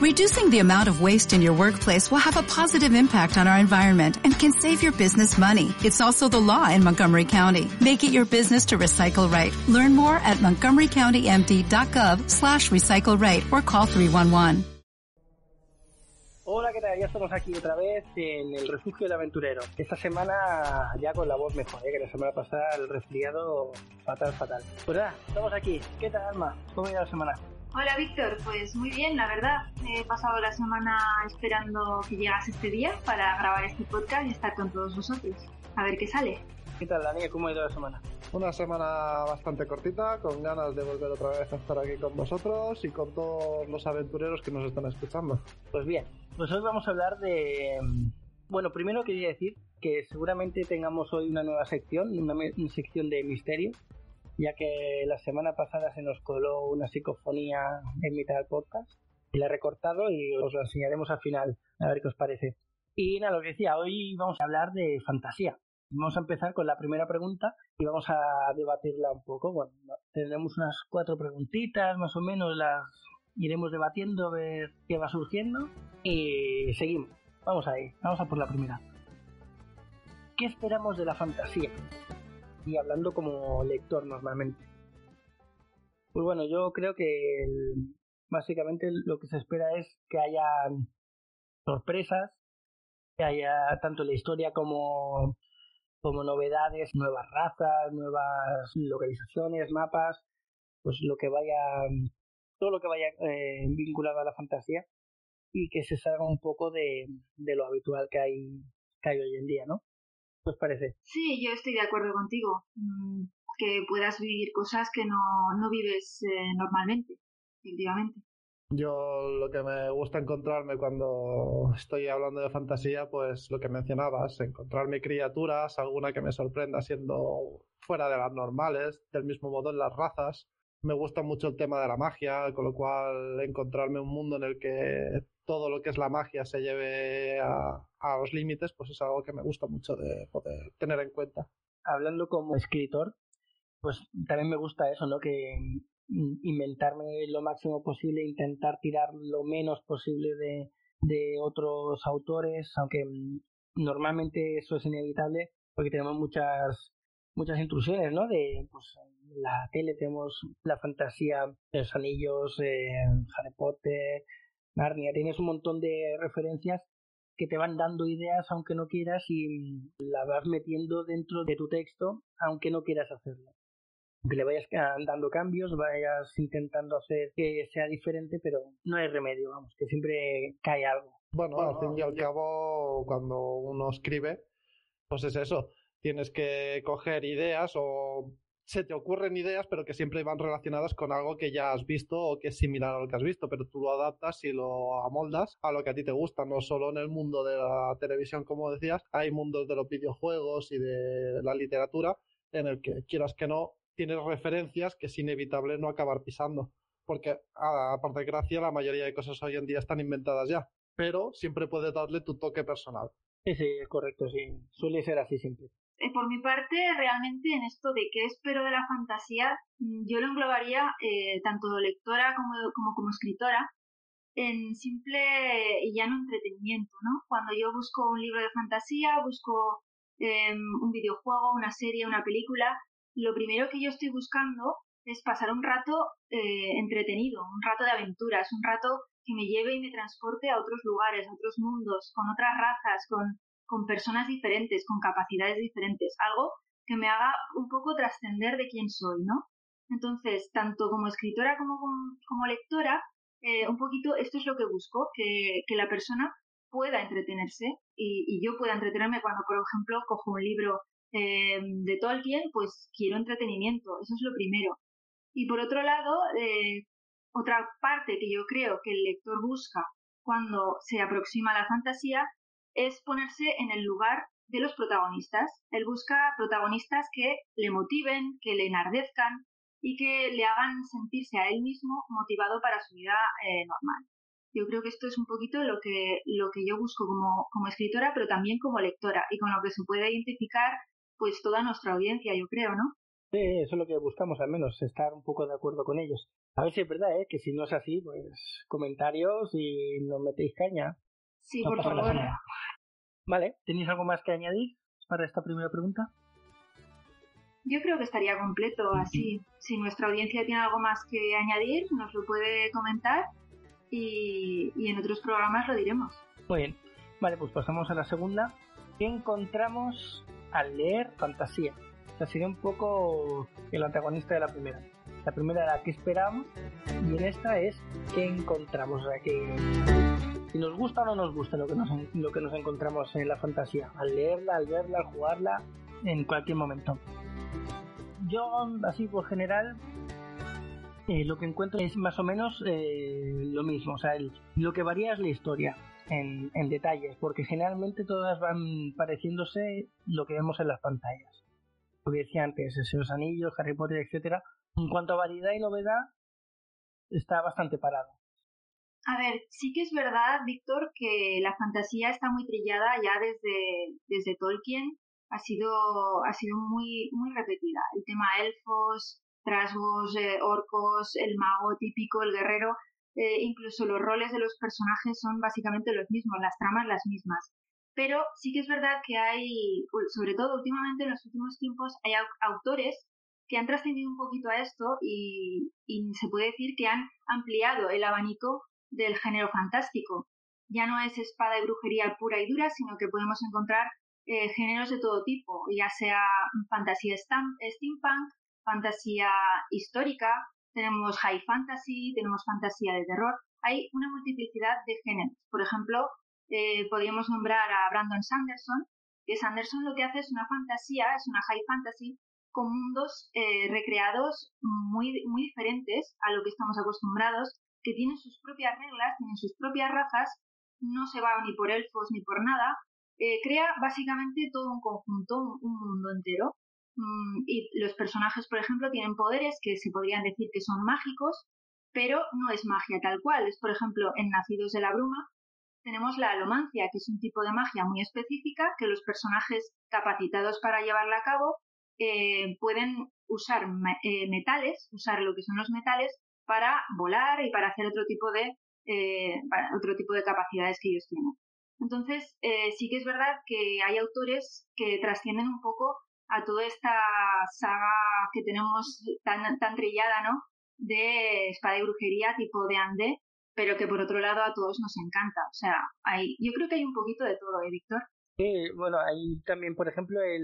Reducing the amount of waste in your workplace will have a positive impact on our environment and can save your business money. It's also the law in Montgomery County. Make it your business to recycle right. Learn more at montgomerycountymd.gov slash recycle right or call 311. Hola, ¿qué tal? Ya estamos aquí otra vez en el refugio del aventurero. Esta semana ya con la voz mejor, ¿eh? que la semana pasada el resfriado fatal, fatal. Pues nada, estamos aquí. ¿Qué tal, Alma? ¿Cómo ha ido la semana? Hola Víctor, pues muy bien, la verdad. He pasado la semana esperando que llegase este día para grabar este podcast y estar con todos vosotros. A ver qué sale. ¿Qué tal, Dani? ¿Cómo ha ido la semana? Una semana bastante cortita, con ganas de volver otra vez a estar aquí con vosotros y con todos los aventureros que nos están escuchando. Pues bien, pues hoy vamos a hablar de... mm, Bueno, primero quería decir que seguramente tengamos hoy una nueva sección, una, me- una sección de misterio, ya que la semana pasada se nos coló una psicofonía en mitad del podcast y la he recortado y os la enseñaremos al final, a ver qué os parece. Y nada, lo que decía, hoy vamos a hablar de fantasía. Vamos a empezar con la primera pregunta y vamos a debatirla un poco. Bueno, tendremos unas cuatro preguntitas, más o menos, las iremos debatiendo, a ver qué va surgiendo y seguimos. Vamos ahí, vamos a por la primera. ¿Qué esperamos de la fantasía? Y hablando como lector normalmente. Pues bueno, yo creo que el- básicamente lo que se espera es que haya sorpresas, que haya tanto la historia como, como novedades, nuevas razas, nuevas localizaciones, mapas, pues lo que vaya, todo lo que vaya eh, vinculado a la fantasía y que se salga un poco de, de lo habitual que hay, que hay hoy en día, ¿no? ¿Qué os parece? Sí, yo estoy de acuerdo contigo. Mm, Que puedas vivir cosas que no, no vives eh, normalmente, efectivamente. Yo lo que me gusta encontrarme cuando estoy hablando de fantasía, pues lo que mencionabas, encontrarme criaturas, alguna que me sorprenda siendo fuera de las normales, del mismo modo en las razas. Me gusta mucho el tema de la magia, con lo cual encontrarme un mundo en el que todo lo que es la magia se lleve a, a los límites, pues es algo que me gusta mucho de poder tener en cuenta. Hablando como escritor, pues también me gusta eso, ¿no? Que mm, inventarme lo máximo posible, intentar tirar lo menos posible de, de otros autores, aunque mm, normalmente eso es inevitable porque tenemos muchas muchas intrusiones, ¿no? De pues la tele tenemos la fantasía los anillos, eh, Harry Potter, Narnia, tienes un montón de referencias que te van dando ideas aunque no quieras y mm, la vas metiendo dentro de tu texto aunque no quieras hacerlo. Aunque le vayas dando cambios, vayas intentando hacer que sea diferente, pero no hay remedio, vamos, que siempre cae algo. Bueno, al fin y al cabo, cuando uno escribe, pues es eso. Tienes que coger ideas o se te ocurren ideas, pero que siempre van relacionadas con algo que ya has visto o que es similar a lo que has visto, pero tú lo adaptas y lo amoldas a lo que a ti te gusta, no solo en el mundo de la televisión, como decías, hay mundos de los videojuegos y de la literatura en el que quieras que no, tienes referencias que es inevitable no acabar pisando. Porque, aparte de gracia, la mayoría de cosas hoy en día están inventadas ya pero siempre puedes darle tu toque personal. Sí, sí, es correcto, sí. Suele ser así siempre. Eh, por mi parte, realmente en esto de qué espero de la fantasía, mm, yo lo englobaría eh, tanto lectora como, como escritora en simple y llano entretenimiento, ¿no? Cuando yo busco un libro de fantasía, busco em, un videojuego, una serie, una película, lo primero que yo estoy buscando es pasar un rato eh, entretenido, un rato de aventuras, un rato que me lleve y me transporte a otros lugares, a otros mundos, con otras razas, con, con personas diferentes, con capacidades diferentes, algo que me haga un poco trascender de quién soy, ¿no? Entonces, tanto como escritora como como, lectora, eh, un poquito esto es lo que busco, que, que la persona pueda entretenerse y, y, yo pueda entretenerme cuando, por ejemplo, cojo un libro eh, de Tolkien, pues quiero entretenimiento, eso es lo primero. Y por otro lado, eh, otra parte que yo creo que el lector busca cuando se aproxima a la fantasía es ponerse en el lugar de los protagonistas. Él busca protagonistas que le motiven, que le enardezcan y que le hagan sentirse a él mismo motivado para su vida eh, normal. Yo creo que esto es un poquito lo que, lo que yo busco como, como escritora, pero también como lectora y con lo que se puede identificar pues toda nuestra audiencia, yo creo, ¿no? Sí, eso es lo que buscamos al menos, estar un poco de acuerdo con ellos. A ver si es verdad, ¿eh? Que si no es así, pues comentarios y nos metéis caña. Sí, por favor. Vale, ¿tenéis algo más que añadir para esta primera pregunta? Yo creo que estaría completo así. Si nuestra audiencia tiene algo más que añadir, nos lo puede comentar y, y en otros programas lo diremos. Muy bien. Vale, pues pasamos a la segunda. ¿Qué encontramos al leer fantasía? O sea, sería un poco el antagonista de la primera. La primera era qué esperamos y en esta es qué encontramos. O sea, que si nos gusta o no nos gusta lo que nos, lo que nos encontramos en la fantasía, al leerla, al verla, al jugarla, en cualquier momento. Yo, así por general, eh, lo que encuentro es más o menos eh, lo mismo. O sea, lo que varía es la historia en, en, detalles, porque generalmente todas van pareciéndose lo que vemos en las pantallas. Como decía antes, esos anillos, Harry Potter, etcétera. En cuanto a variedad y novedad, está bastante parado. A ver, sí que es verdad, Víctor, que la fantasía está muy trillada ya desde, desde Tolkien. Ha sido, ha sido muy, muy repetida. El tema elfos, trasgos, eh, orcos, el mago típico, el guerrero, eh, incluso los roles de los personajes son básicamente los mismos, las tramas las mismas. Pero sí que es verdad que hay, sobre todo últimamente en los últimos tiempos, hay autores que han trascendido un poquito a esto y, y se puede decir que han ampliado el abanico del género fantástico. Ya no es espada y brujería pura y dura, sino que podemos encontrar eh, géneros de todo tipo, ya sea fantasía steampunk, fantasía histórica, tenemos high fantasy, tenemos fantasía de terror. Hay una multiplicidad de géneros. Por ejemplo, eh, podríamos nombrar a Brandon Sanderson, que Sanderson lo que hace es una fantasía, es una high fantasy con mundos eh, recreados muy, muy diferentes a lo que estamos acostumbrados, que tienen sus propias reglas, tienen sus propias razas, no se va ni por elfos ni por nada, eh, crea básicamente todo un conjunto, un mundo entero. Mm, y los personajes, por ejemplo, tienen poderes que se podrían decir que son mágicos, pero no es magia tal cual. Es, por ejemplo, en Nacidos de la Bruma tenemos la alomancia, que es un tipo de magia muy específica que los personajes capacitados para llevarla a cabo eh, pueden usar eh, metales, usar lo que son los metales para volar y para hacer otro tipo de eh, otro tipo de capacidades que ellos tienen. Entonces, sí que es verdad que hay autores que trascienden un poco a toda esta saga que tenemos tan, tan trillada, ¿no? De espada y brujería tipo de Ande, pero que por otro lado a todos nos encanta. O sea, hay, yo creo que hay un poquito de todo, ¿eh, Víctor? Sí, bueno, hay también, por ejemplo, el.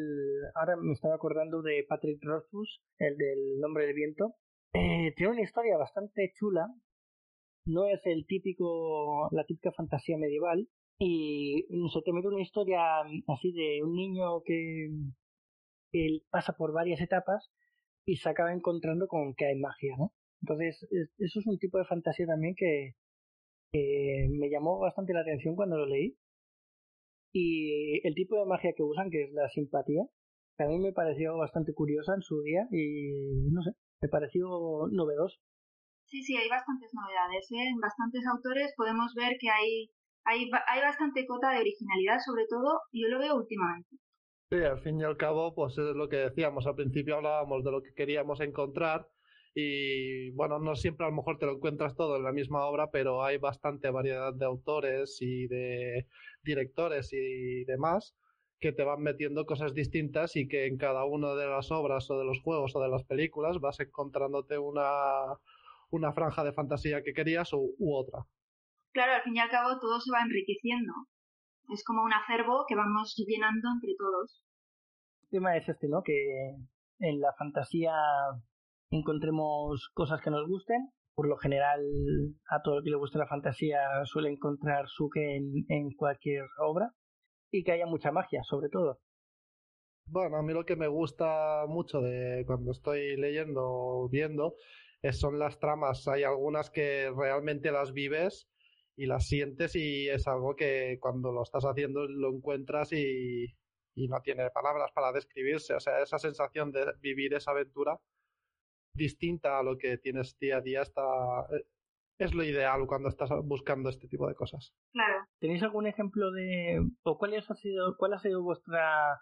Ahora me estaba acordando de Patrick Rothfuss, el del Nombre del Viento. Eh, tiene una historia bastante chula. No es el típico, la típica fantasía medieval. Y se te mete una historia así de un niño que él pasa por varias etapas y se acaba encontrando con que hay magia, ¿no? Entonces, eso es un tipo de fantasía también que, me llamó bastante la atención cuando lo leí. Y el tipo de magia que usan, que es la simpatía, también me pareció bastante curiosa en su día y, no sé, me pareció novedoso. Sí, sí, hay bastantes novedades. ¿eh? En bastantes autores podemos ver que hay, hay, hay bastante cota de originalidad, sobre todo, yo lo veo últimamente. Sí, al fin y al cabo, pues es lo que decíamos. Al principio hablábamos de lo que queríamos encontrar y bueno, no siempre a lo mejor te lo encuentras todo en la misma obra, pero hay bastante variedad de autores y de directores y demás que te van metiendo cosas distintas y que en cada una de las obras o de los juegos o de las películas vas encontrándote una, una franja de fantasía que querías u, u otra. Claro, al fin y al cabo todo se va enriqueciendo. Es como un acervo que vamos llenando entre todos. El tema es este, ¿no? Que en la fantasía encontremos cosas que nos gusten. Por lo general, a todo el que le guste la fantasía suele encontrar su que en, en cualquier obra. Y que haya mucha magia, sobre todo. Bueno, a mí lo que me gusta mucho de cuando estoy leyendo o viendo son las tramas. Hay algunas que realmente las vives y las sientes y es algo que cuando lo estás haciendo lo encuentras y, no tiene palabras para describirse. O sea, esa sensación de vivir esa aventura distinta a lo que tienes día a día está, eh, es lo ideal cuando estás buscando este tipo de cosas. Claro. ¿Tenéis algún ejemplo de o cuál ha sido cuál ha sido vuestra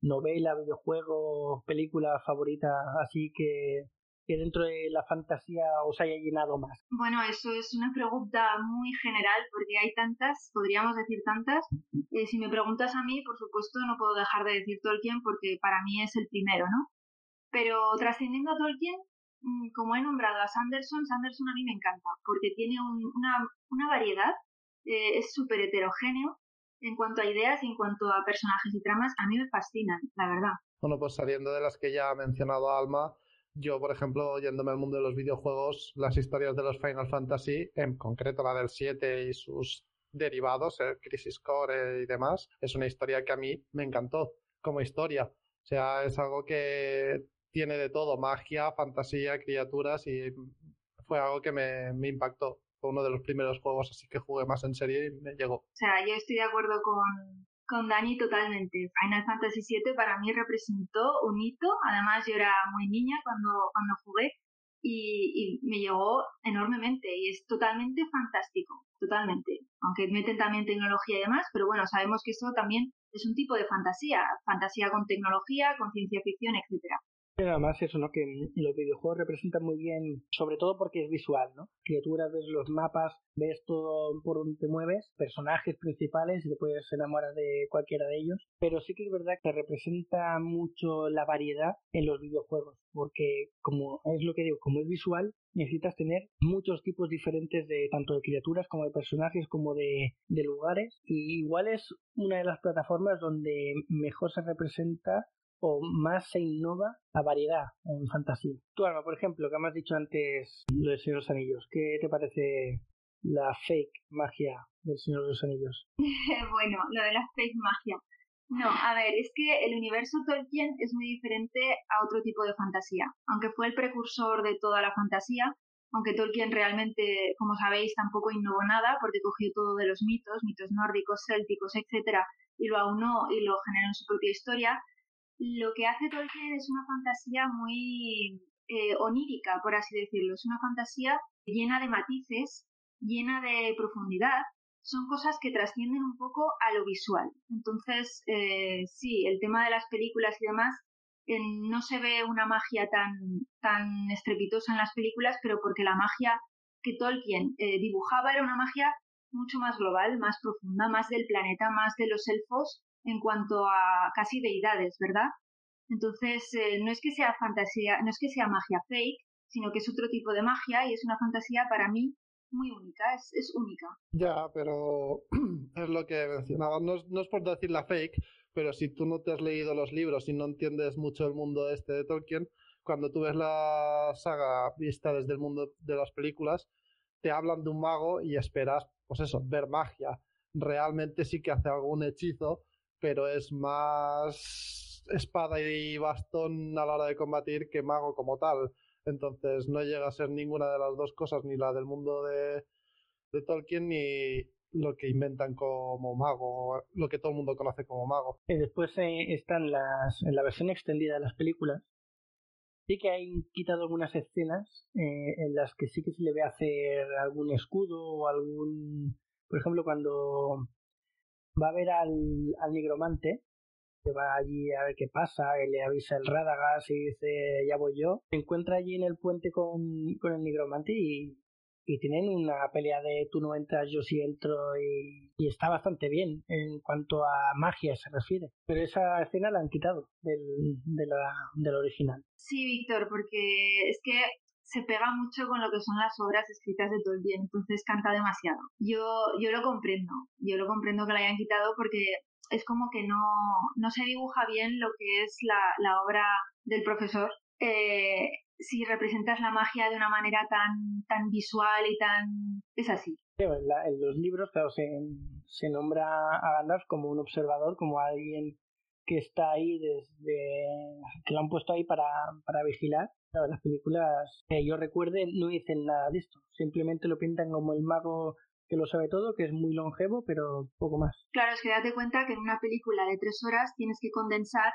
novela, videojuego, película favorita así que que dentro de la fantasía os haya llenado más? Bueno, eso es una pregunta muy general porque hay tantas, podríamos decir tantas. Eh, si me preguntas a mí, por supuesto, no puedo dejar de decir Tolkien porque para mí es el primero, ¿no? Pero trascendiendo a Tolkien, como he nombrado a Sanderson, Sanderson a mí me encanta porque tiene una, una, variedad, eh, es súper heterogéneo en cuanto a ideas y en cuanto a personajes y tramas, a mí me fascinan, la verdad. Bueno, pues saliendo de las que ya ha mencionado Alma, yo, por ejemplo, yéndome al mundo de los videojuegos, las historias de los Final Fantasy, en concreto la del 7 y sus derivados, el Crisis Core y demás, es una historia que a mí me encantó como historia. O sea, es algo que tiene de todo, magia, fantasía, criaturas y fue algo que me, impactó. Fue uno de los primeros juegos así que jugué más en serie y me llegó. O sea, yo estoy de acuerdo con, con Dani totalmente. Final Fantasy VII para mí representó un hito. Además, yo era muy niña cuando, cuando jugué y, me llegó enormemente y es totalmente fantástico, totalmente. Aunque meten también tecnología y demás, pero bueno, sabemos que eso también es un tipo de fantasía, fantasía con tecnología, con ciencia ficción, etcétera. Pero además eso, ¿no? Que los videojuegos representan muy bien, sobre todo porque es visual, ¿no? Criaturas, ves los mapas, ves todo por donde te mueves, personajes principales y te puedes enamorar de cualquiera de ellos. Pero sí que es verdad que representa mucho la variedad en los videojuegos, porque como es lo que digo, como es visual, necesitas tener muchos tipos diferentes de tanto de criaturas como de personajes como de, de lugares y igual es una de las plataformas donde mejor se representa o más se innova la variedad en fantasía. Tú, Alma, por ejemplo, que me has dicho antes lo de Señor de los Anillos, ¿qué te parece la fake magia del Señor de los Anillos? bueno, lo de la fake magia. No, a ver, es que el universo Tolkien es muy diferente a otro tipo de fantasía. Aunque fue el precursor de toda la fantasía, aunque Tolkien realmente, como sabéis, tampoco innovó nada porque cogió todo de los mitos, mitos nórdicos, célticos, etcétera, y lo aunó y lo generó en su propia historia, lo que hace Tolkien es una fantasía muy eh, onírica, por así decirlo. Es una fantasía llena de matices, llena de profundidad. Son cosas que trascienden un poco a lo visual. Entonces, eh, sí, el tema de las películas y demás, no se ve una magia tan, tan estrepitosa en las películas, pero porque la magia que Tolkien eh, dibujaba era una magia mucho más global, más profunda, más del planeta, más de los elfos en cuanto a casi deidades, ¿verdad? Entonces, eh, no es que sea fantasía, no es que sea magia fake, sino que es otro tipo de magia y es una fantasía para mí muy única, es, es única. Ya, pero es lo que mencionaba, no es, no es por decir la fake, pero si tú no te has leído los libros y no entiendes mucho el mundo este de Tolkien, cuando tú ves la saga vista desde el mundo de las películas, te hablan de un mago y esperas, pues eso, ver magia. Realmente sí que hace algún hechizo, pero es más espada y bastón a la hora de combatir que mago como tal. Entonces no llega a ser ninguna de las dos cosas, ni la del mundo de, de Tolkien, ni lo que inventan como mago, lo que todo el mundo conoce como mago. Y después eh, están las, en la versión extendida de las películas, sí que hay quitado algunas escenas eh, en las que sí que se le ve hacer algún escudo o algún, por ejemplo, cuando va a ver al, al nigromante, que va allí a ver qué pasa, y le avisa el Radagast y dice, ya voy yo. Se encuentra allí en el puente con, con el nigromante y, y tienen una pelea de tú no entras, yo sí entro y, y, está bastante bien en cuanto a magia se refiere. Pero esa escena la han quitado del, de la, del original. Sí, Víctor, porque es que se pega mucho con lo que son las obras escritas de Tolkien, entonces canta demasiado. Yo, yo lo comprendo, yo lo comprendo que la hayan quitado porque es como que no, no se dibuja bien lo que es la, la obra del profesor. Eh, si representas la magia de una manera tan, tan visual y tan... es así. en, los libros, se, se nombra a Gandalf como un observador, como alguien que está ahí desde que lo han puesto ahí para, para vigilar. las películas que yo recuerde no dicen nada de esto, simplemente lo pintan como el mago que lo sabe todo, que es muy longevo, pero poco más. Claro, es que date cuenta que en una película de tres horas tienes que condensar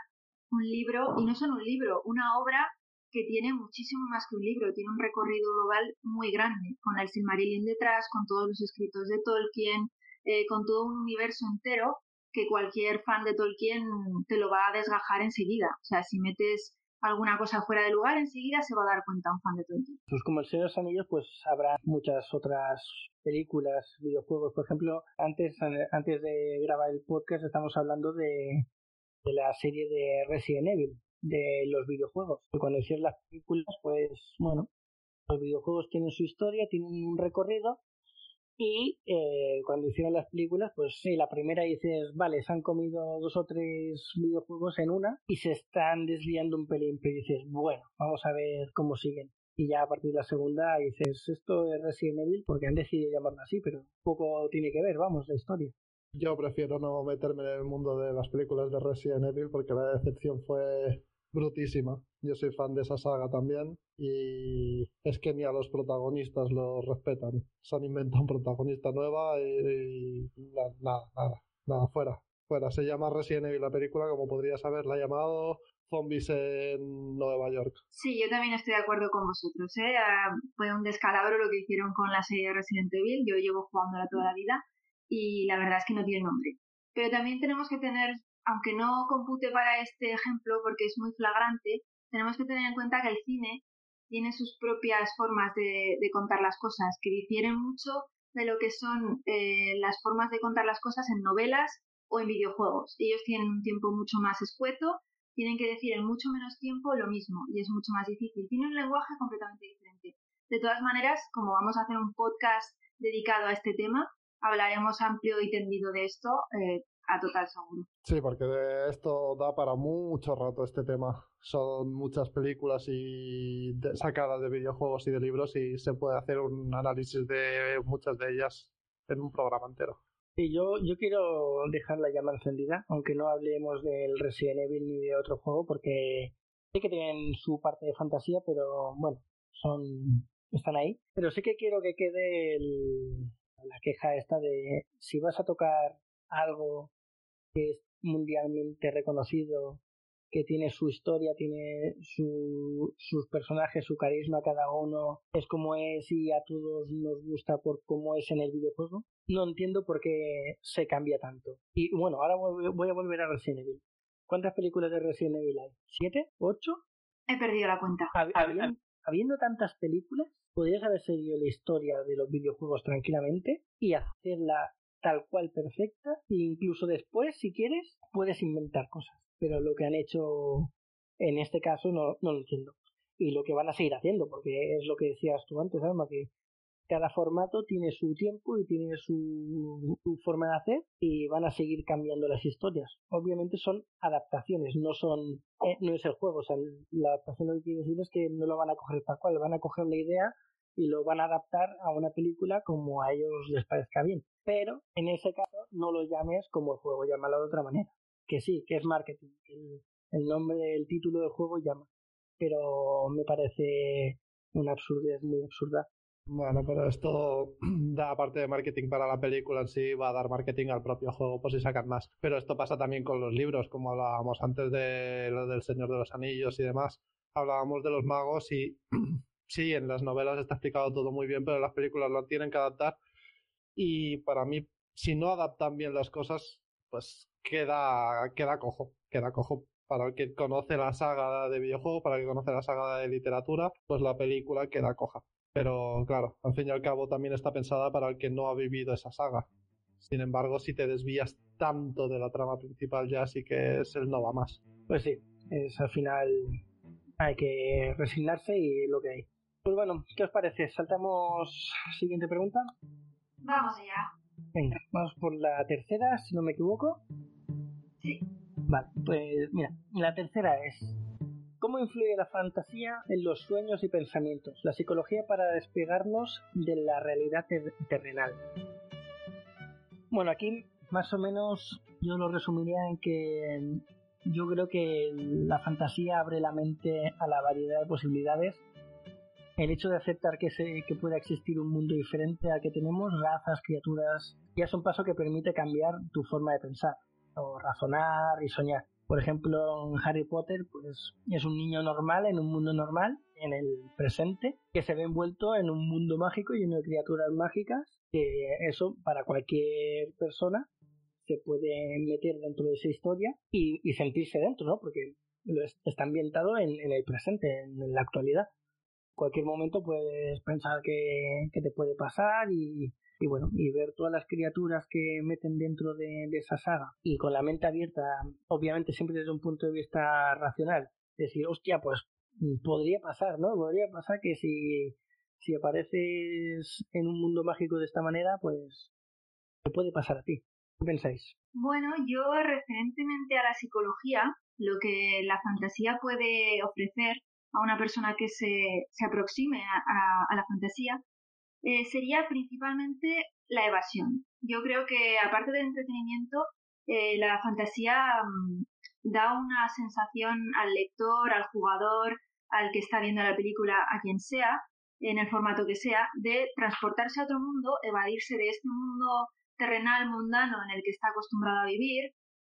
un libro, y no solo un libro, una obra que tiene muchísimo más que un libro, tiene un recorrido global muy grande, con el Silmarillion detrás, con todos los escritos de Tolkien, eh, con todo un universo entero que cualquier fan de Tolkien te lo va a desgajar enseguida. O sea, si metes alguna cosa fuera de lugar, enseguida se va a dar cuenta un fan de Tolkien. Pues como el Señor de los Anillos, pues habrá muchas otras películas, videojuegos. Por ejemplo, antes, antes de grabar el podcast estamos hablando de, de la serie de Resident Evil, de los videojuegos. Y cuando hicieron las películas, pues bueno, los videojuegos tienen su historia, tienen un recorrido y eh, cuando hicieron las películas, pues sí, la primera dices, vale, se han comido dos o tres videojuegos en una y se están desviando un pelín, pero dices, bueno, vamos a ver cómo siguen. Y ya a partir de la segunda dices, esto es Resident Evil porque han decidido llamarlo así, pero poco tiene que ver, vamos, la historia. Yo prefiero no meterme en el mundo de las películas de Resident Evil porque la decepción fue brutísima. Yo soy fan de esa saga también y es que ni a los protagonistas los respetan. Se han inventado un protagonista nueva y, nada, nada, nada, fuera. Fuera, se llama Resident Evil la película, como podrías haberla llamado Zombies en Nueva York. Sí, yo también estoy de acuerdo con vosotros. ¿eh? Fue un descalabro lo que hicieron con la serie Resident Evil. Yo llevo jugándola toda la vida y la verdad es que no tiene nombre. Pero también tenemos que tener aunque no compute para este ejemplo porque es muy flagrante, tenemos que tener en cuenta que el cine tiene sus propias formas de, contar las cosas, que difieren mucho de lo que son eh, las formas de contar las cosas en novelas o en videojuegos. Ellos tienen un tiempo mucho más escueto, tienen que decir en mucho menos tiempo lo mismo y es mucho más difícil. Tienen un lenguaje completamente diferente. De todas maneras, como vamos a hacer un podcast dedicado a este tema, hablaremos amplio y tendido de esto eh, a total seguro. Sí, porque de esto da para mucho rato este tema. Son muchas películas y sacadas de videojuegos y de libros y se puede hacer un análisis de muchas de ellas en un programa entero. Sí, yo, yo quiero dejar la llama encendida, aunque no hablemos del Resident Evil ni de otro juego, porque sé que tienen su parte de fantasía, pero bueno, son están ahí. Pero sí que quiero que quede la queja esta de si vas a tocar algo que es mundialmente reconocido, que tiene su historia, tiene su, sus personajes, su carisma, cada uno es como es y a todos nos gusta por cómo es en el videojuego. No entiendo por qué se cambia tanto. Y bueno, ahora voy a volver a Resident Evil. ¿Cuántas películas de Resident Evil hay? ¿Siete? ¿Ocho? He perdido la cuenta. Habiendo, habiendo tantas películas, podrías haber seguido la historia de los videojuegos tranquilamente y hacerla tal cual perfecta e incluso después, si quieres, puedes inventar cosas. Pero lo que han hecho en este caso no, no lo entiendo. Y lo que van a seguir haciendo, porque es lo que decías tú antes, Alma, que cada formato tiene su tiempo y tiene su, forma de hacer y van a seguir cambiando las historias. Obviamente son adaptaciones, no son eh, no es el juego, o sea, la adaptación lo que quiere decir es que no lo van a coger tal cual, van a coger la idea y lo van a adaptar a una película como a ellos les parezca bien. Pero en ese caso no lo llames como el juego, llámalo de otra manera. Que sí, que es marketing. El, el nombre del título del juego llama. Pero me parece una absurdez muy absurda. Bueno, pero esto da parte de marketing para la película en sí, va a dar marketing al propio juego por si sacan más. Pero esto pasa también con los libros, como hablábamos antes de lo del Señor de los Anillos y demás. Hablábamos de los magos y sí, en las novelas está explicado todo muy bien, pero las películas lo tienen que adaptar. Y para mí, si no adaptan bien las cosas, pues queda, queda cojo, queda cojo. Para el que conoce la saga de videojuego, para el que conoce la saga de literatura, pues la película queda coja. Pero claro, al fin y al cabo también está pensada para el que no ha vivido esa saga. Sin embargo, si te desvías tanto de la trama principal, ya sí que es el no va más. Pues sí, es al final hay que resignarse y lo que hay. Pues bueno, ¿qué os parece? ¿Saltamos siguiente pregunta? Vamos allá. Venga, vamos por la tercera, si no me equivoco. Sí. Vale, pues mira, la tercera es ¿Cómo influye la fantasía en los sueños y pensamientos? La psicología para despegarnos de la realidad terrenal. Bueno, aquí más o menos yo lo resumiría en que yo creo que la fantasía abre la mente a la variedad de posibilidades el hecho de aceptar que, se, que pueda existir un mundo diferente al que tenemos, razas, criaturas, ya es un paso que permite cambiar tu forma de pensar, o razonar y soñar. Por ejemplo, Harry Potter, pues es un niño normal en un mundo normal, en el presente, que se ve envuelto en un mundo mágico lleno de criaturas mágicas, que eso para cualquier persona se puede meter dentro de esa historia y, y sentirse dentro, ¿no? Porque está ambientado en, el presente, en, la actualidad. Cualquier momento puedes pensar que, te puede pasar y, bueno, y ver todas las criaturas que meten dentro de, esa saga y con la mente abierta, obviamente siempre desde un punto de vista racional, decir, hostia, pues podría pasar, ¿no? Podría pasar que si, si apareces en un mundo mágico de esta manera, pues ¿qué puede pasar a ti? ¿Qué pensáis? Bueno, yo referentemente a la psicología, lo que la fantasía puede ofrecer a una persona que se, se aproxime a, la fantasía eh, sería principalmente la evasión. Yo creo que aparte del entretenimiento, eh, la fantasía mm, da una sensación al lector, al jugador, al que está viendo la película, a quien sea, en el formato que sea, de transportarse a otro mundo, evadirse de este mundo terrenal mundano en el que está acostumbrado a vivir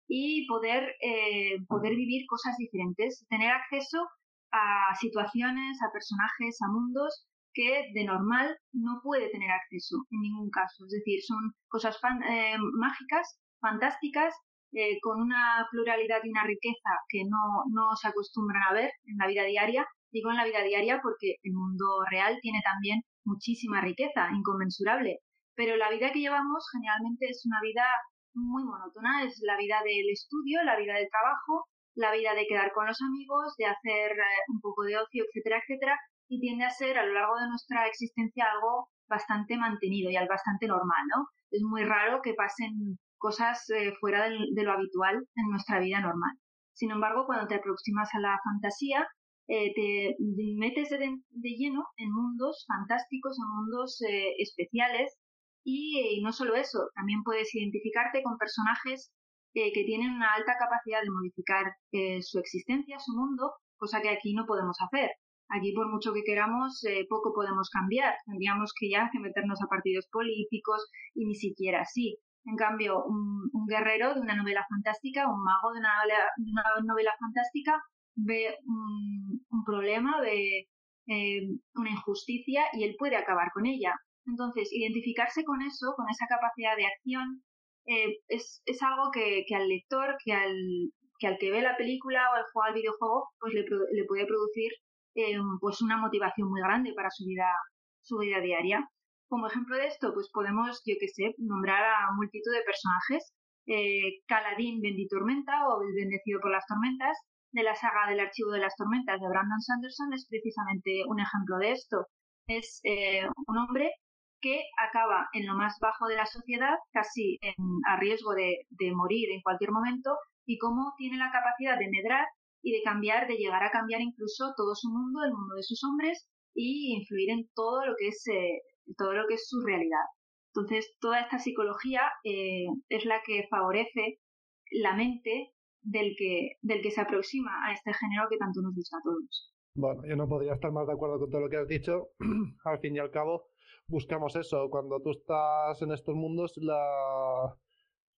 y poder, eh, poder vivir cosas diferentes, tener acceso a situaciones, a personajes, a mundos que de normal no puede tener acceso en ningún caso. Es decir, son cosas eh, mágicas, fantásticas, eh, con una pluralidad y una riqueza que no, no se acostumbran a ver en la vida diaria. Digo en la vida diaria porque el mundo real tiene también muchísima riqueza, inconmensurable. Pero la vida que llevamos generalmente es una vida muy monótona, es la vida del estudio, la vida del trabajo, la vida de quedar con los amigos, de hacer eh, un poco de ocio, etcétera, etcétera, y tiende a ser a lo largo de nuestra existencia algo bastante mantenido y al bastante normal, ¿no? Es muy raro que pasen cosas eh, fuera de, lo habitual en nuestra vida normal. Sin embargo, cuando te aproximas a la fantasía, eh, te metes de, lleno en mundos fantásticos, en mundos especiales, y, no solo eso, también puedes identificarte con personajes eh, que tienen una alta capacidad de modificar eh, su existencia, su mundo, cosa que aquí no podemos hacer. Aquí, por mucho que queramos, eh, poco podemos cambiar. Tendríamos que ya que meternos a partidos políticos y ni siquiera así. En cambio, un, guerrero de una novela fantástica, un mago de una novela, fantástica, ve un, un problema, ve una injusticia y él puede acabar con ella. Entonces, identificarse con eso, con esa capacidad de acción, eh, es, es, algo que, que, al lector, que al, que al que ve la película o al juega al videojuego, pues le, le puede producir eh, pues una motivación muy grande para su vida, su vida diaria. Como ejemplo de esto, pues podemos, yo que sé, nombrar a multitud de personajes. Eh, Caladín Benditormenta o El Bendecido por las Tormentas, de la saga del Archivo de las Tormentas de Brandon Sanderson, es precisamente un ejemplo de esto. Es eh, un hombre que acaba en lo más bajo de la sociedad, casi a riesgo de, morir en cualquier momento, y cómo tiene la capacidad de medrar y de cambiar, de llegar a cambiar incluso todo su mundo, el mundo de sus hombres, y influir en todo lo que es, eh, todo lo que es su realidad. Entonces, toda esta psicología eh, es la que favorece la mente del que, del que se aproxima a este género que tanto nos gusta a todos. Bueno, yo no podría estar más de acuerdo con todo lo que has dicho. al fin y al cabo, buscamos eso. Cuando tú estás en estos mundos, la,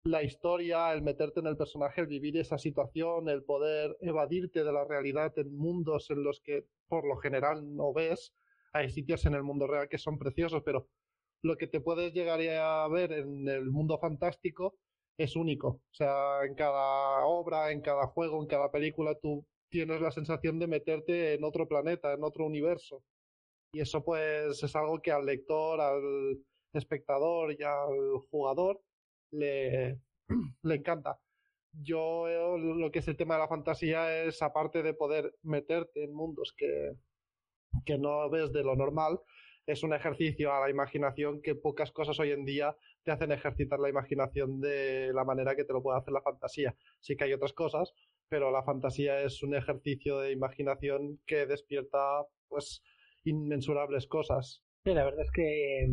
la historia, el meterte en el personaje, el vivir esa situación, el poder evadirte de la realidad en mundos en los que por lo general no ves. Hay sitios en el mundo real que son preciosos, pero lo que te puedes llegar a ver en el mundo fantástico es único. O sea, en cada obra, en cada juego, en cada película, tú tienes la sensación de meterte en otro planeta, en otro universo. Y eso pues es algo que al lector, al espectador y al jugador le, le encanta. Yo lo que es el tema de la fantasía es, aparte de poder meterte en mundos que, que no ves de lo normal, es un ejercicio a la imaginación que pocas cosas hoy en día te hacen ejercitar la imaginación de la manera que te lo puede hacer la fantasía. Sí que hay otras cosas, pero la fantasía es un ejercicio de imaginación que despierta pues inmensurables cosas. Sí, la verdad es que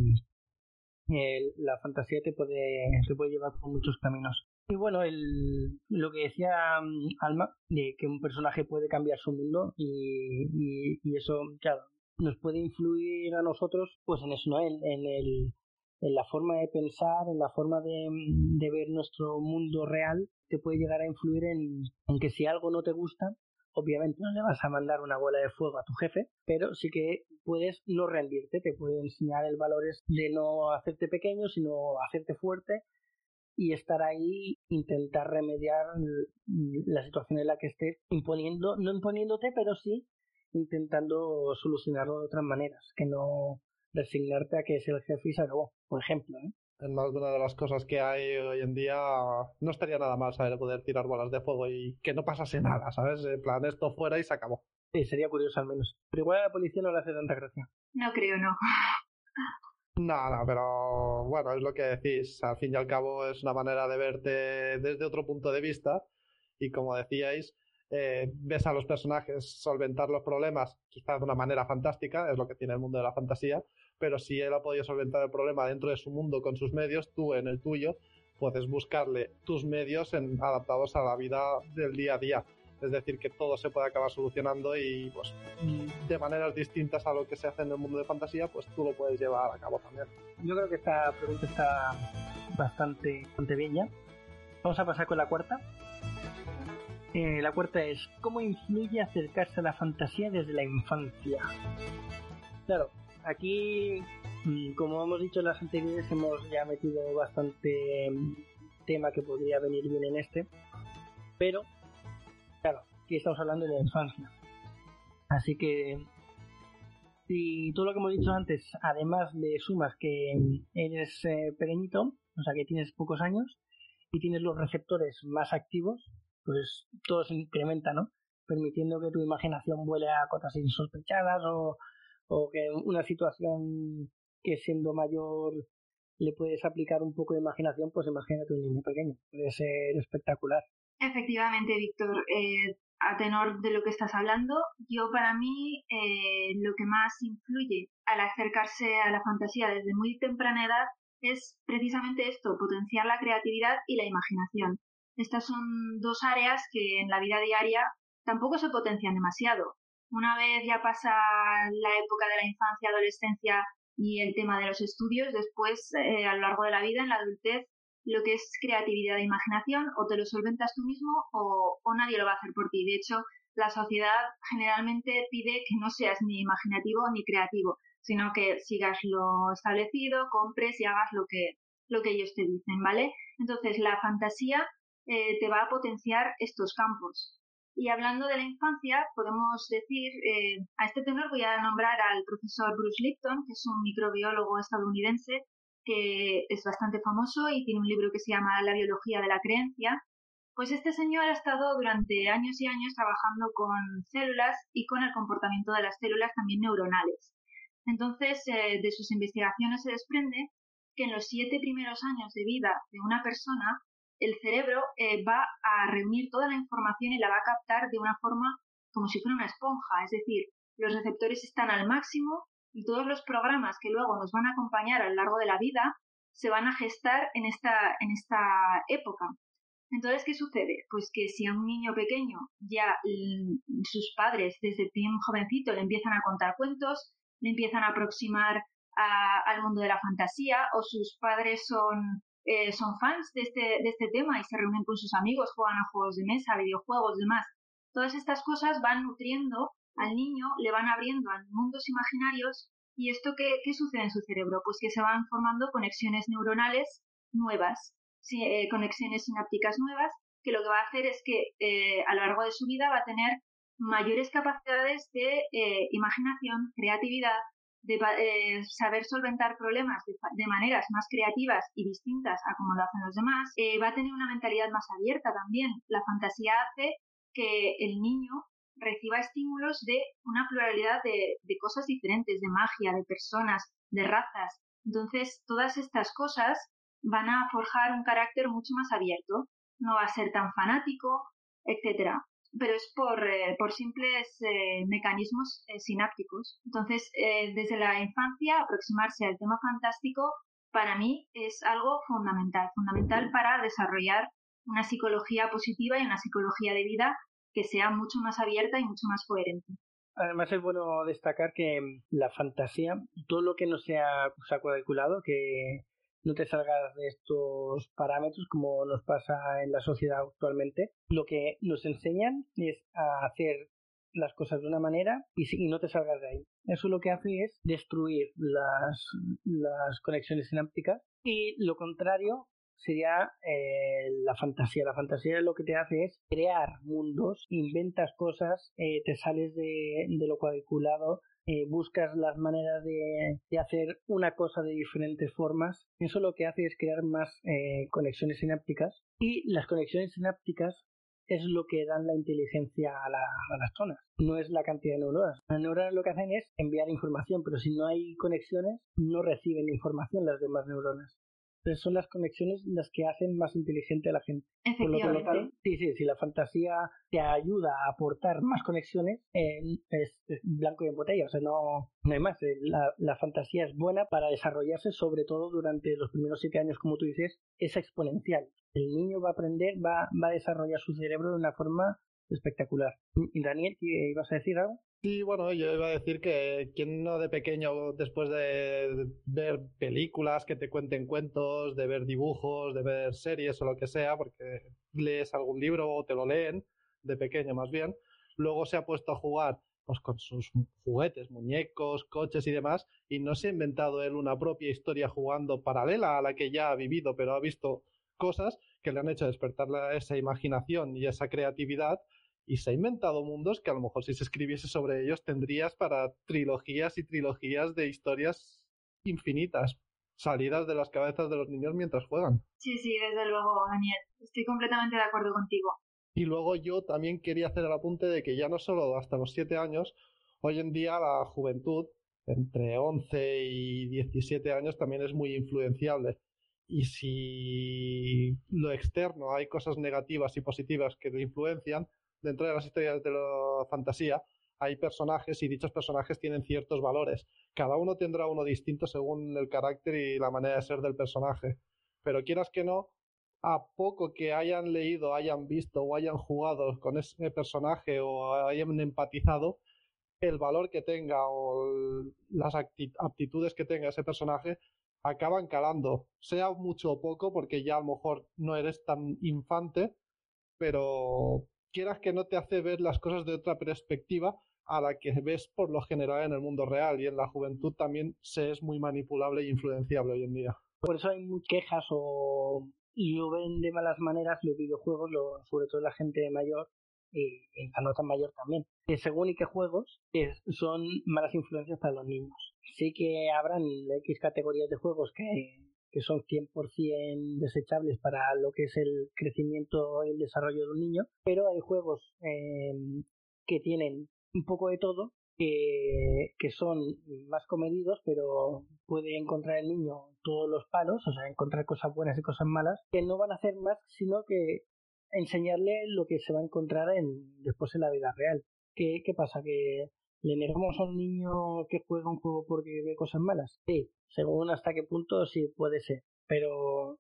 eh, la fantasía te puede, se puede llevar por muchos caminos. Y bueno, el, lo que decía mm, Alma, de que un personaje puede cambiar su mundo y, eso, claro, nos puede influir a nosotros, pues en eso, ¿no? En, el, en la forma de pensar, en la forma de, de ver nuestro mundo real, te puede llegar a influir en, en que si algo no te gusta, Obviamente no le vas a mandar una bola de fuego a tu jefe, pero sí que puedes no rendirte, te puede enseñar el valor de no hacerte pequeño, sino hacerte fuerte y estar ahí, intentar remediar la situación en la que estés, imponiendo, no imponiéndote, pero sí intentando solucionarlo de otras maneras, que no resignarte a que es el jefe y se acabó, por ejemplo. ¿eh? Es más de una de las cosas que hay hoy en día. No estaría nada mal saber poder tirar bolas de fuego y que no pasase nada, ¿sabes? En plan, esto fuera y se acabó. Sí, sería curioso al menos. Pero igual a la policía no le hace tanta gracia. No creo, no. No, no, pero bueno, es lo que decís. Al fin y al cabo es una manera de verte desde otro punto de vista. Y como decíais, eh, ves a los personajes solventar los problemas, quizás de una manera fantástica, es lo que tiene el mundo de la fantasía, pero si él ha podido solventar el problema dentro de su mundo con sus medios, tú en el tuyo puedes buscarle tus medios adaptados a la vida del día a día. Es decir, que todo se puede acabar solucionando y pues de maneras distintas a lo que se hace en el mundo de fantasía, pues tú lo puedes llevar a cabo también. Yo creo que esta pregunta está bastante, bastante bien Vamos a pasar con la cuarta. Eh, la cuarta es, ¿cómo influye acercarse a la fantasía desde la infancia? Claro, aquí, mm, como hemos dicho en las anteriores, hemos ya metido bastante mm, tema que podría venir bien en este, pero, claro, aquí estamos hablando de la infancia. Así que, si todo lo que hemos dicho antes, además de sumas que eres eh, pequeñito, o sea que tienes pocos años, y tienes los receptores más activos, pues todo se incrementa, ¿no? Permitiendo que tu imaginación vuele a cotas insospechadas o, o que una situación que siendo mayor le puedes aplicar un poco de imaginación, pues imagínate un niño pequeño, puede ser espectacular. Efectivamente, Víctor, eh, a tenor de lo que estás hablando, yo para mí eh, lo que más influye al acercarse a la fantasía desde muy temprana edad es precisamente esto, potenciar la creatividad y la imaginación. Estas son dos áreas que en la vida diaria tampoco se potencian demasiado. Una vez ya pasa la época de la infancia, adolescencia y el tema de los estudios, después eh, a lo largo de la vida, en la adultez, lo que es creatividad e imaginación, o te lo solventas tú mismo o, o nadie lo va a hacer por ti. De hecho, la sociedad generalmente pide que no seas ni imaginativo ni creativo, sino que sigas lo establecido, compres y hagas lo que, lo que ellos te dicen, ¿vale? Entonces, la fantasía eh, te va a potenciar estos campos. Y hablando de la infancia, podemos decir, eh, a este tenor voy a nombrar al profesor Bruce Lipton, que es un microbiólogo estadounidense que es bastante famoso y tiene un libro que se llama La biología de la creencia. Pues este señor ha estado durante años y años trabajando con células y con el comportamiento de las células también neuronales. Entonces, eh, de sus investigaciones se desprende que en los siete primeros años de vida de una persona el cerebro eh, va a reunir toda la información y la va a captar de una forma como si fuera una esponja, es decir, los receptores están al máximo y todos los programas que luego nos van a acompañar a lo largo de la vida se van a gestar en esta, en esta época. Entonces, ¿qué sucede? Pues que si a un niño pequeño ya sus padres desde bien jovencito le empiezan a contar cuentos, le empiezan a aproximar al mundo de la fantasía, o sus padres son eh, son fans de este, de este tema y se reúnen con sus amigos, juegan a juegos de mesa, videojuegos, demás. Todas estas cosas van nutriendo al niño, le van abriendo a mundos imaginarios y esto qué, qué sucede en su cerebro? Pues que se van formando conexiones neuronales nuevas, eh, conexiones sinápticas nuevas, que lo que va a hacer es que eh, a lo largo de su vida va a tener mayores capacidades de imaginación, creatividad, de eh, saber solventar problemas de, maneras más creativas y distintas a como lo hacen los demás, eh, va a tener una mentalidad más abierta también. La fantasía hace que el niño reciba estímulos de una pluralidad de, de cosas diferentes, de magia, de personas, de razas. Entonces, todas estas cosas van a forjar un carácter mucho más abierto. No va a ser tan fanático, etcétera pero es por, eh, por simples eh, mecanismos eh, sinápticos. Entonces, desde la infancia, aproximarse al tema fantástico para mí es algo fundamental, fundamental para desarrollar una psicología positiva y una psicología de vida que sea mucho más abierta y mucho más coherente. Además es bueno destacar que la fantasía, todo lo que no sea calculado, que no te salgas de estos parámetros como nos pasa en la sociedad actualmente. Lo que nos enseñan es a hacer las cosas de una manera y, no te salgas de ahí. Eso lo que hace es destruir las, las conexiones sinápticas y lo contrario sería eh, la fantasía. La fantasía lo que te hace es crear mundos, inventas cosas, eh, te sales de, de lo cuadriculado, eh, buscas las maneras de, hacer una cosa de diferentes formas. Eso lo que hace es crear más eh, conexiones sinápticas y las conexiones sinápticas es lo que dan la inteligencia a, la, a, las zonas, no es la cantidad de neuronas. Las neuronas lo que hacen es enviar información, pero si no hay conexiones, no reciben información las demás neuronas. Son las conexiones las que hacen más inteligente a la gente. Por lo tanto, sí, sí, si la fantasía te ayuda a aportar más conexiones, eh, es, es, blanco y en botella. O sea, no, no hay más. La, la, fantasía es buena para desarrollarse, sobre todo durante los primeros siete años, como tú dices, es exponencial. El niño va a aprender, va, va a desarrollar su cerebro de una forma espectacular. ¿Y Daniel, ibas a decir algo? Sí, bueno, yo iba a decir que quien no de pequeño, después de ver películas que te cuenten cuentos, de ver dibujos, de ver series o lo que sea, porque lees algún libro o te lo leen, de pequeño más bien, luego se ha puesto a jugar pues, con sus juguetes, muñecos, coches y demás, y no se ha inventado él una propia historia jugando paralela a la que ya ha vivido, pero ha visto cosas que le han hecho despertar esa imaginación y esa creatividad y se ha inventado mundos que a lo mejor si se escribiese sobre ellos tendrías para trilogías y trilogías de historias infinitas salidas de las cabezas de los niños mientras juegan. Sí, sí, desde luego, Daniel. Estoy completamente de acuerdo contigo. Y luego yo también quería hacer el apunte de que ya no solo hasta los 7 años, hoy en día la juventud, entre 11 y 17 años, también es muy influenciable. Y si lo externo hay cosas negativas y positivas que lo influencian, dentro de las historias de la fantasía hay personajes y dichos personajes tienen ciertos valores. Cada uno tendrá uno distinto según el carácter y la manera de ser del personaje. Pero quieras que no, a poco que hayan leído, hayan visto o hayan jugado con ese personaje o hayan empatizado, el valor que tenga o las aptitudes que tenga ese personaje acaban calando, sea mucho o poco, porque ya a lo mejor no eres tan infante, pero quieras que no te hace ver las cosas de otra perspectiva a la que ves por lo general en el mundo real y en la juventud también se es muy manipulable e influenciable hoy en día. Por eso hay quejas o lo ven de malas maneras los videojuegos, sobre todo la gente mayor y, y la no tan mayor también. Que según y qué juegos son malas influencias para los niños. Sí que habrán X categorías de juegos que que son 100% desechables para lo que es el crecimiento y el desarrollo de un niño, pero hay juegos eh, que tienen un poco de todo, que, que, son más comedidos, pero puede encontrar el niño todos los palos, o sea, encontrar cosas buenas y cosas malas, que no van a hacer más sino que enseñarle lo que se va a encontrar en, después en la vida real. ¿Qué, qué pasa? Que ¿Le negamos a un niño que juega un juego porque ve cosas malas? Sí, según hasta qué punto sí puede ser. Pero,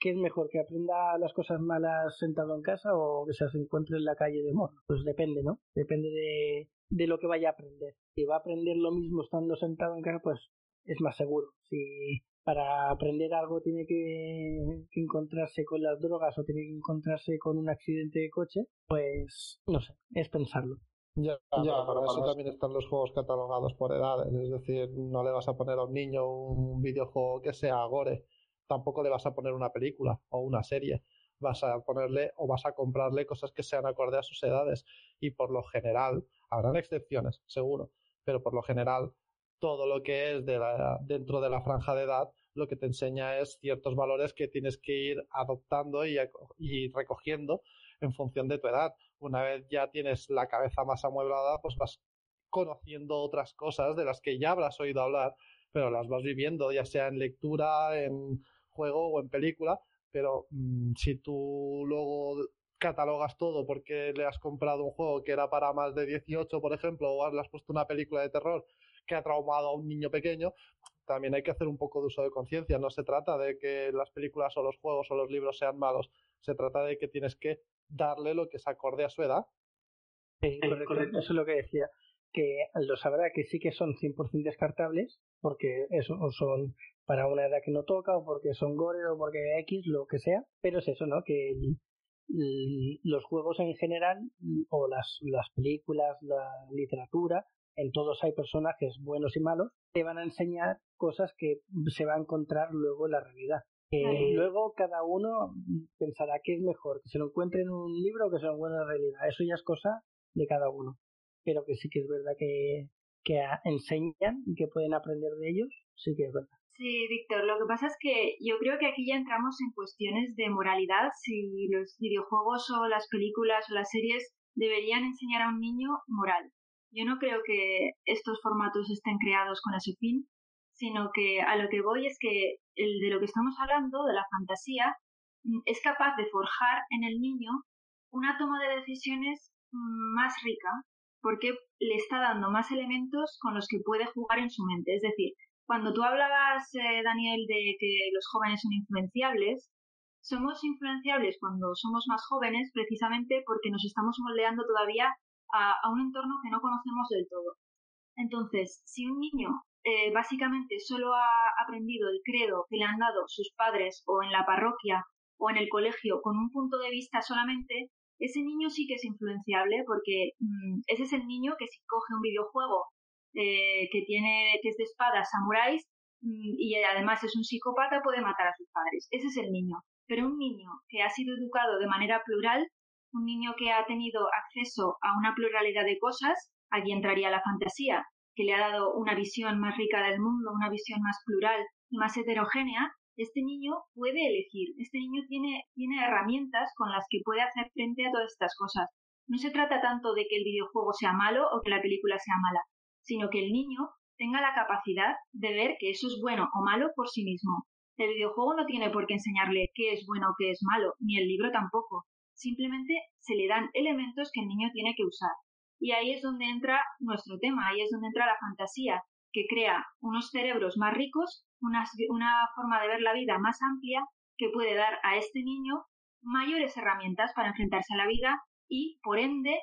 ¿qué es mejor? ¿Que aprenda las cosas malas sentado en casa o que se encuentre en la calle de morro? Pues depende, ¿no? Depende de, de lo que vaya a aprender. Si va a aprender lo mismo estando sentado en casa, pues es más seguro. Si para aprender algo tiene que, que, encontrarse con las drogas o tiene que encontrarse con un accidente de coche, pues no sé, es pensarlo. Ya, ya para eso también están los juegos catalogados por edades, es decir, no le vas a poner a un niño un videojuego que sea gore, tampoco le vas a poner una película o una serie, vas a ponerle o vas a comprarle cosas que sean acorde a sus edades. Y por lo general, habrán excepciones, seguro, pero por lo general todo lo que es de la, dentro de la franja de edad lo que te enseña es ciertos valores que tienes que ir adoptando y, y recogiendo en función de tu edad una vez ya tienes la cabeza más amueblada, pues vas conociendo otras cosas de las que ya habrás oído hablar, pero las vas viviendo, ya sea en lectura, en juego o en película, pero mmm, si tú luego catalogas todo porque le has comprado un juego que era para más de 18, por ejemplo, o le has puesto una película de terror que ha traumado a un niño pequeño, también hay que hacer un poco de uso de conciencia. No se trata de que las películas o los juegos o los libros sean malos, se trata de que tienes que darle lo que se acorde a su edad. Sí, correcto. Eso es lo que decía. Que lo sabrá que sí que son 100% descartables, porque eso son para una edad que no toca, o porque son gore, o porque X, lo que sea. Pero es eso, ¿no? Que el, el, los juegos en general, o las, las películas, la literatura, en todos hay personajes buenos y malos, te van a enseñar cosas que se va a encontrar luego en la realidad. luego cada uno pensará que es mejor, que se lo encuentre en un libro o que se lo encuentre en realidad. Eso ya es cosa de cada uno. Pero que sí que es verdad que, que enseñan y que pueden aprender de ellos, sí que es verdad. Sí, Víctor, lo que pasa es que yo creo que aquí ya entramos en cuestiones de moralidad, si los videojuegos o las películas o las series deberían enseñar a un niño moral. Yo no creo que estos formatos estén creados con ese fin, sino que a lo que voy es que el de lo que estamos hablando, de la fantasía, mm, es capaz de forjar en el niño una toma de decisiones mm, más rica, porque le está dando más elementos con los que puede jugar en su mente. Es decir, cuando tú hablabas, eh, Daniel, de que los jóvenes son influenciables, somos influenciables cuando somos más jóvenes precisamente porque nos estamos moldeando todavía a, un entorno que no conocemos del todo. Entonces, si un niño eh, básicamente solo ha aprendido el credo que le han dado sus padres o en la parroquia o en el colegio con un punto de vista solamente, ese niño sí que es influenciable porque mm, ese es el niño que si coge un videojuego eh, que tiene que es de espadas samuráis mm, y además es un psicópata puede matar a sus padres. Ese es el niño. Pero un niño que ha sido educado de manera plural, un niño que ha tenido acceso a una pluralidad de cosas, allí entraría la fantasía, que le ha dado una visión más rica del mundo, una visión más plural y más heterogénea, este niño puede elegir, este niño tiene, tiene herramientas con las que puede hacer frente a todas estas cosas. No se trata tanto de que el videojuego sea malo o que la película sea mala, sino que el niño tenga la capacidad de ver que eso es bueno o malo por sí mismo. El videojuego no tiene por qué enseñarle qué es bueno o qué es malo, ni el libro tampoco. Simplemente se le dan elementos que el niño tiene que usar. Y ahí es donde entra nuestro tema, ahí es donde entra la fantasía, que crea unos cerebros más ricos, una, una forma de ver la vida más amplia, que puede dar a este niño mayores herramientas para enfrentarse a la vida y, por ende,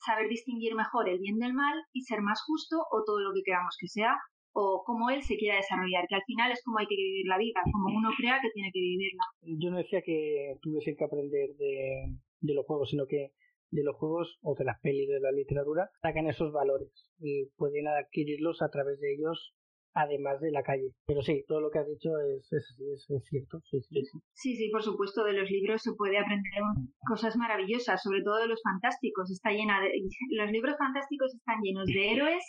saber distinguir mejor el bien del mal y ser más justo o todo lo que queramos que sea o cómo él se quiera desarrollar, que al final es como hay que vivir la vida, como uno crea que tiene que vivirla. Yo no decía que tuviese que aprender de, de los juegos, sino que de los juegos o de las pelis de la literatura sacan esos valores y pueden adquirirlos a través de ellos además de la calle. Pero sí, todo lo que has dicho es, es, es, cierto. Sí sí, sí sí, sí, por supuesto, de los libros se puede aprender cosas maravillosas, sobre todo de los fantásticos. Está llena de, los libros fantásticos están llenos de héroes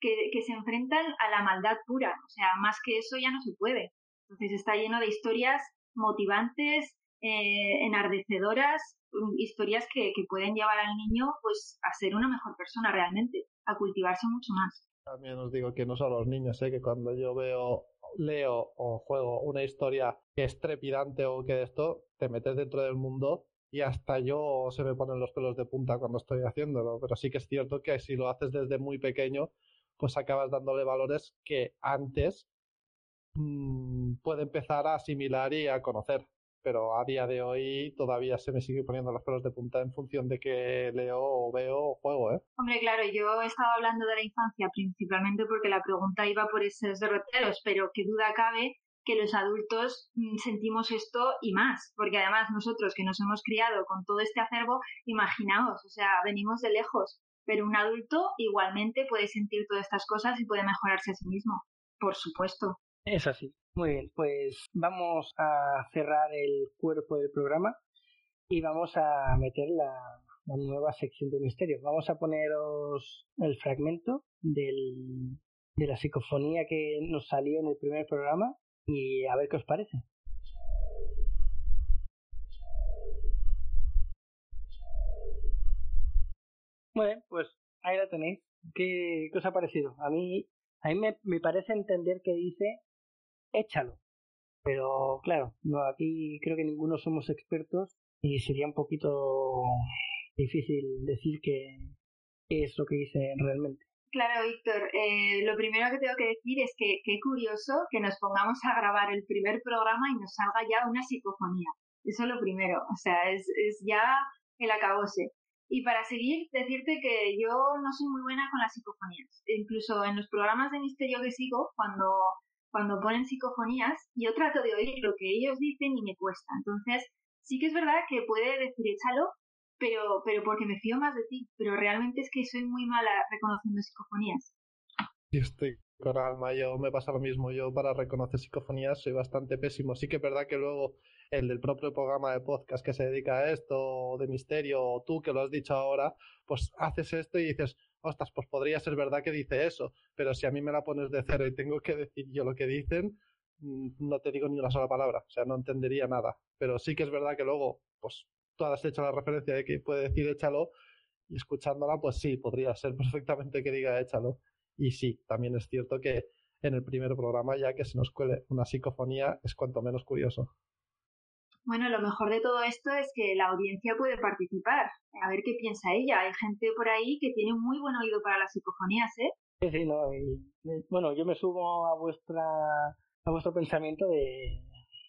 que, que se enfrentan a la maldad pura. O sea, más que eso ya no se puede. Entonces está lleno de historias motivantes, eh, enardecedoras, mm, historias que, que pueden llevar al niño pues a ser una mejor persona realmente, a cultivarse mucho más. También os digo que no solo los niños, ¿eh? que cuando yo veo, leo o juego una historia que es trepidante o que de esto, te metes dentro del mundo y hasta yo se me ponen los pelos de punta cuando estoy haciéndolo. Pero sí que es cierto que si lo haces desde muy pequeño, pues acabas dándole valores que antes mmm, puede empezar a asimilar y a conocer pero a día de hoy todavía se me sigue poniendo los pelos de punta en función de que leo o veo o juego, ¿eh? Hombre, claro, yo estaba hablando de la infancia principalmente porque la pregunta iba por esos derroteros, pero qué duda cabe que los adultos mm, sentimos esto y más, porque además nosotros que nos hemos criado con todo este acervo, imaginaos, o sea, venimos de lejos, pero un adulto igualmente puede sentir todas estas cosas y puede mejorarse a sí mismo, por supuesto. Es así. Muy bien, pues vamos a cerrar el cuerpo del programa y vamos a meter la, nueva sección de misterios. Vamos a poneros el fragmento del, de la psicofonía que nos salió en el primer programa y a ver qué os parece. Muy bien, pues ahí la tenéis. ¿Qué, os ha parecido? A mí, a mí me, me parece entender que dice échalo. Pero claro, no, aquí creo que ninguno somos expertos y sería un poquito difícil decir qué es lo que dice realmente. Claro, Víctor, eh, lo primero que tengo que decir es que qué curioso que nos pongamos a grabar el primer programa y nos salga ya una psicofonía. Eso es lo primero, o sea, es, es ya el acabose. Y para seguir, decirte que yo no soy muy buena con las psicofonías. Incluso en los programas de misterio que sigo, cuando cuando ponen psicofonías, yo trato de oír lo que ellos dicen y me cuesta. Entonces, sí que es verdad que puede decir échalo, pero, pero porque me fío más de ti. Pero realmente es que soy muy mala reconociendo psicofonías. Yo estoy con Alma, yo me pasa lo mismo. Yo para reconocer psicofonías soy bastante pésimo. Sí que es verdad que luego el del propio programa de podcast que se dedica a esto, de misterio, o tú que lo has dicho ahora, pues haces esto y dices, ostras, pues podría ser verdad que dice eso. Pero si a mí me la pones de cero y tengo que decir yo lo que dicen, mm, no te digo ni una sola palabra. O sea, no entendería nada. Pero sí que es verdad que luego, pues tú has hecho la referencia de que puede decir échalo y escuchándola, pues sí, podría ser perfectamente que diga échalo. Y sí, también es cierto que en el primer programa, ya que se nos cuele una psicofonía, es cuanto menos curioso. Bueno, lo mejor de todo esto es que la audiencia puede participar, a ver qué piensa ella. Hay gente por ahí que tiene un muy buen oído para las psicofonías, ¿eh? Sí, sí, no. bueno, yo me sumo a vuestra a vuestro pensamiento de,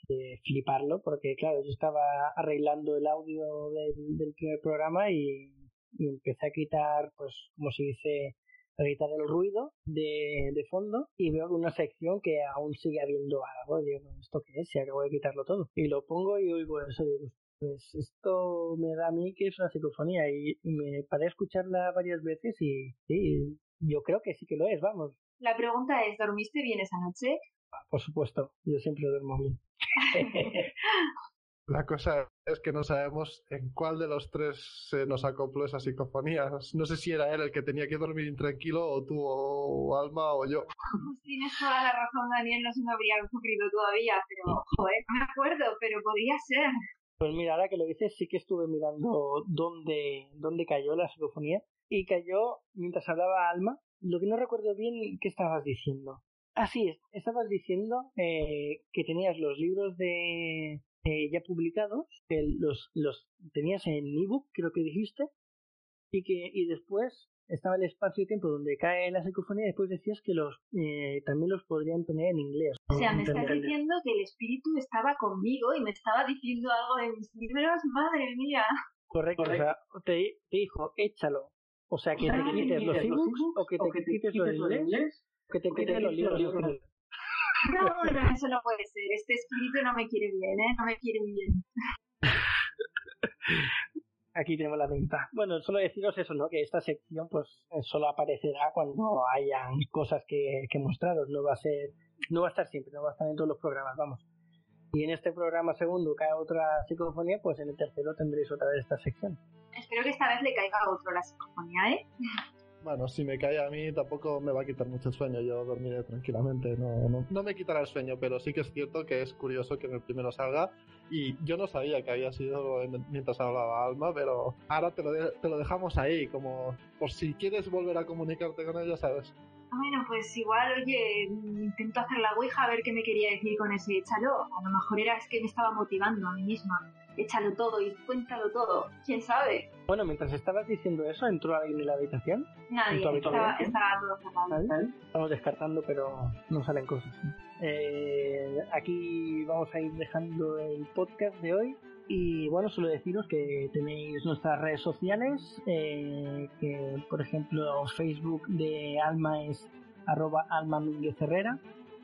de fliparlo, porque claro, yo estaba arreglando el audio del, del primer programa y, y empecé a quitar, pues, como se dice, para quitar el ruido de, de fondo y veo una sección que aún sigue habiendo algo. Digo, ¿esto qué es? Si acabo de quitarlo todo. Y lo pongo y oigo eso. Digo, pues esto me da a mí que es una psicofonía y, me paré a escucharla varias veces y sí, yo creo que sí que lo es, vamos. La pregunta es, ¿dormiste bien esa noche? Por supuesto, yo siempre duermo bien. La cosa es que no sabemos en cuál de los tres se nos acopló esa psicofonía. No sé si era él el que tenía que dormir intranquilo, o tú, o Alma, o yo. Pues tienes toda la razón, Daniel, no se me habría ocurrido todavía, pero, joder, no me acuerdo, pero podría ser. Pues mira, ahora que lo dices, sí que estuve mirando dónde, dónde cayó la psicofonía, y cayó mientras hablaba Alma. Lo que no recuerdo bien, ¿qué estabas diciendo? Así es, estabas diciendo eh, que tenías los libros de eh, ya publicados, que los, los tenías en ebook, creo que dijiste, y que y después estaba el espacio-tiempo donde cae la psicofonía y después decías que los eh, también los podrían tener en inglés. O sea, me estás diciendo que el espíritu estaba conmigo y me estaba diciendo algo de mis libros, madre mía. Correcto, o sea, te, dijo, échalo. O sea, que te quites los ebooks o que te, quites los inglés, o que te quites los libros. No, no, eso no puede ser. Este espíritu no me quiere bien, ¿eh? No me quiere bien. Aquí tenemos la venta. Bueno, solo deciros eso, ¿no? Que esta sección, pues, solo aparecerá cuando hayan cosas que, que mostraros. No va a ser, no va a estar siempre, no va a estar en todos los programas, vamos. Y en este programa segundo cae otra psicofonía, pues en el tercero tendréis otra vez esta sección. Espero que esta vez le caiga a otro la psicofonía, ¿eh? Bueno, si me cae a mí tampoco me va a quitar mucho sueño, yo dormiré tranquilamente, no, no, me quitará el sueño, pero sí que es cierto que es curioso que en el primero salga y yo no sabía que había sido mientras hablaba Alma, pero ahora te lo, te lo dejamos ahí, como por si quieres volver a comunicarte con ella, ¿sabes? Bueno, pues igual, oye, intento hacer la ouija a ver qué me quería decir con ese échalo. A lo mejor era es que me estaba motivando a mí misma échalo todo y cuéntalo todo. ¿Quién sabe? Bueno, mientras estabas diciendo eso, ¿entró alguien en la habitación? Nadie, estaba, estaba, todo cerrado. Estamos descartando, pero no salen cosas. Eh, aquí vamos a ir dejando el podcast de hoy. Y bueno, solo deciros que tenéis nuestras redes sociales, eh, que por ejemplo Facebook de Alma es arroba Alma Herrera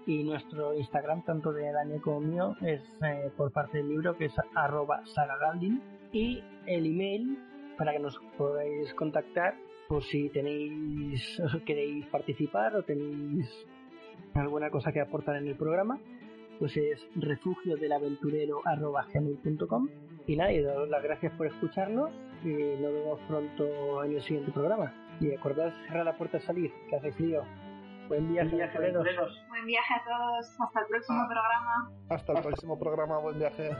y nuestro Instagram, tanto de Daniel como mío, es eh, por parte del libro, que es arroba sagagaldin. Y el email, para que nos podáis contactar, por si tenéis, queréis participar o tenéis alguna cosa que aportar en el programa, pues es refugio del aventurero arroba gmail.com. Y nada, y daros las gracias por escucharnos y nos vemos pronto en el siguiente programa. Y acordad cerrar la puerta a salir, que hace frío. Buen viaje, Buen viaje a todos. Hasta el próximo programa. Hasta el próximo programa. Buen viaje.